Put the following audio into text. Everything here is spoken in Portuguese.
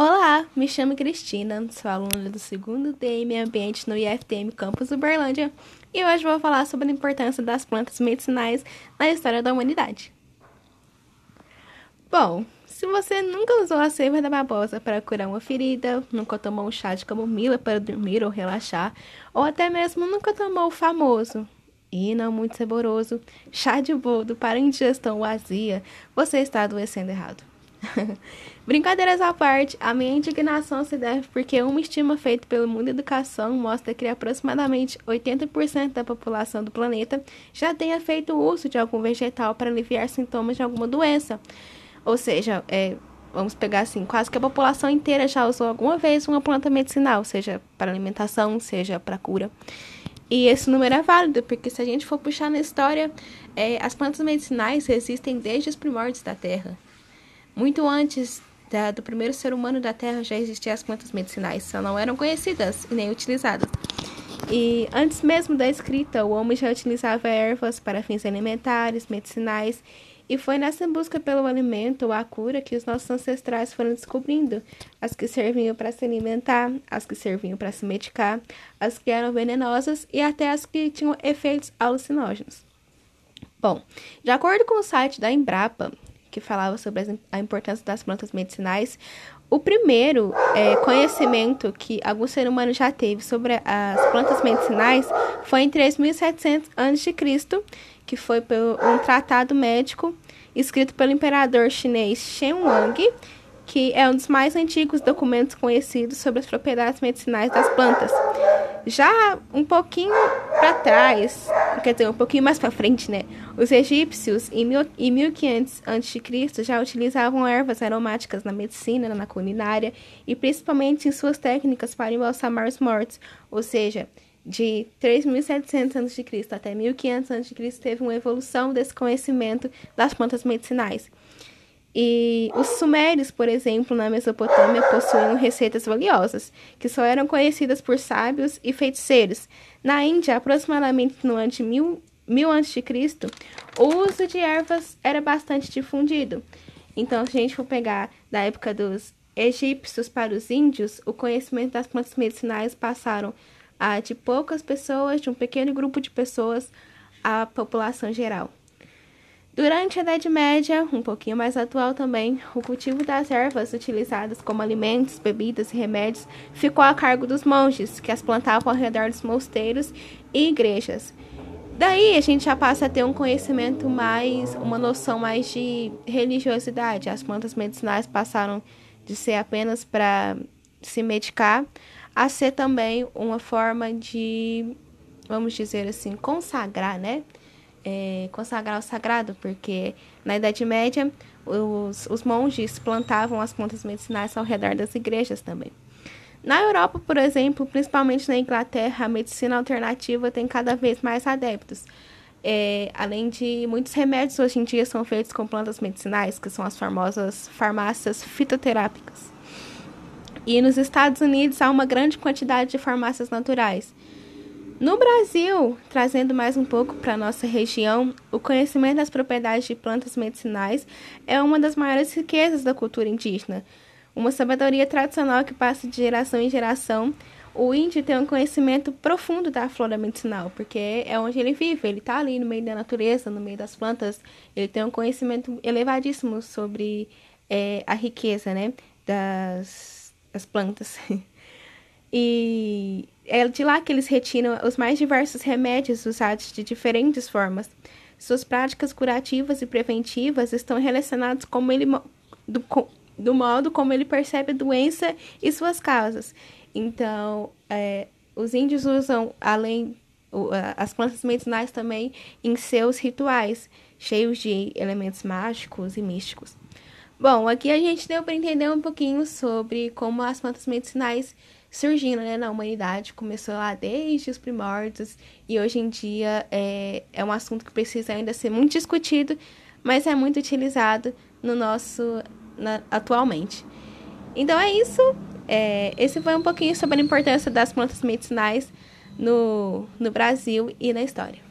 Olá, me chamo Cristina, sou aluna do segundo D Meio Ambiente no IFTM Campus Uberlândia e hoje vou falar sobre a importância das plantas medicinais na história da humanidade. Bom, se você nunca usou a seiva da babosa para curar uma ferida, nunca tomou um chá de camomila para dormir ou relaxar, ou até mesmo nunca tomou o famoso e não muito saboroso chá de boldo para indigestão vazia, você está adoecendo errado. Brincadeiras à parte, a minha indignação se deve porque uma estima feita pelo Mundo Educação mostra que aproximadamente 80% da população do planeta já tenha feito uso de algum vegetal para aliviar sintomas de alguma doença. Ou seja, é, vamos pegar assim, quase que a população inteira já usou alguma vez uma planta medicinal, seja para alimentação, seja para cura. E esse número é válido, porque se a gente for puxar na história, é, as plantas medicinais existem desde os primórdios da Terra. Muito antes da, do primeiro ser humano da Terra já existiam as plantas medicinais, só não eram conhecidas e nem utilizadas. E antes mesmo da escrita, o homem já utilizava ervas para fins alimentares, medicinais, e foi nessa busca pelo alimento ou a cura que os nossos ancestrais foram descobrindo as que serviam para se alimentar, as que serviam para se medicar, as que eram venenosas e até as que tinham efeitos alucinógenos. Bom, de acordo com o site da Embrapa, que falava sobre a importância das plantas medicinais. O primeiro é, conhecimento que algum ser humano já teve sobre as plantas medicinais foi em 3700 a.C., que foi por um tratado médico escrito pelo imperador chinês Shen Wang, que é um dos mais antigos documentos conhecidos sobre as propriedades medicinais das plantas. Já um pouquinho para trás, quer dizer, um pouquinho mais para frente, né? Os egípcios, em, mil, em 1500 a.C., já utilizavam ervas aromáticas na medicina, na culinária e principalmente em suas técnicas para embalsamar os mortos. Ou seja, de 3.700 a.C. até 1500 a.C. teve uma evolução desse conhecimento das plantas medicinais. E os sumérios, por exemplo, na Mesopotâmia, possuíam receitas valiosas, que só eram conhecidas por sábios e feiticeiros. Na Índia, aproximadamente no ano de 1000, 1000 a.C., o uso de ervas era bastante difundido. Então, se a gente for pegar da época dos egípcios para os índios, o conhecimento das plantas medicinais passaram a de poucas pessoas, de um pequeno grupo de pessoas, à população geral. Durante a Idade Média, um pouquinho mais atual também, o cultivo das ervas utilizadas como alimentos, bebidas e remédios ficou a cargo dos monges, que as plantavam ao redor dos mosteiros e igrejas. Daí a gente já passa a ter um conhecimento mais, uma noção mais de religiosidade. As plantas medicinais passaram de ser apenas para se medicar a ser também uma forma de, vamos dizer assim, consagrar, né? É, consagrar o sagrado, porque na Idade Média os, os monges plantavam as plantas medicinais ao redor das igrejas também. Na Europa, por exemplo, principalmente na Inglaterra, a medicina alternativa tem cada vez mais adeptos. É, além de muitos remédios hoje em dia são feitos com plantas medicinais, que são as famosas farmácias fitoterápicas. E nos Estados Unidos há uma grande quantidade de farmácias naturais. No Brasil, trazendo mais um pouco para nossa região, o conhecimento das propriedades de plantas medicinais é uma das maiores riquezas da cultura indígena. Uma sabedoria tradicional que passa de geração em geração. O índio tem um conhecimento profundo da flora medicinal, porque é onde ele vive, ele está ali no meio da natureza, no meio das plantas, ele tem um conhecimento elevadíssimo sobre é, a riqueza né, das, das plantas. e é de lá que eles retiram os mais diversos remédios usados de diferentes formas. Suas práticas curativas e preventivas estão relacionadas com ele, do, do modo como ele percebe a doença e suas causas. Então, é, os índios usam, além as plantas medicinais também em seus rituais, cheios de elementos mágicos e místicos. Bom, aqui a gente deu para entender um pouquinho sobre como as plantas medicinais surgindo né, na humanidade. Começou lá desde os primórdios e hoje em dia é, é um assunto que precisa ainda ser muito discutido, mas é muito utilizado no nosso na, atualmente. Então é isso. É, esse foi um pouquinho sobre a importância das plantas medicinais no, no Brasil e na história.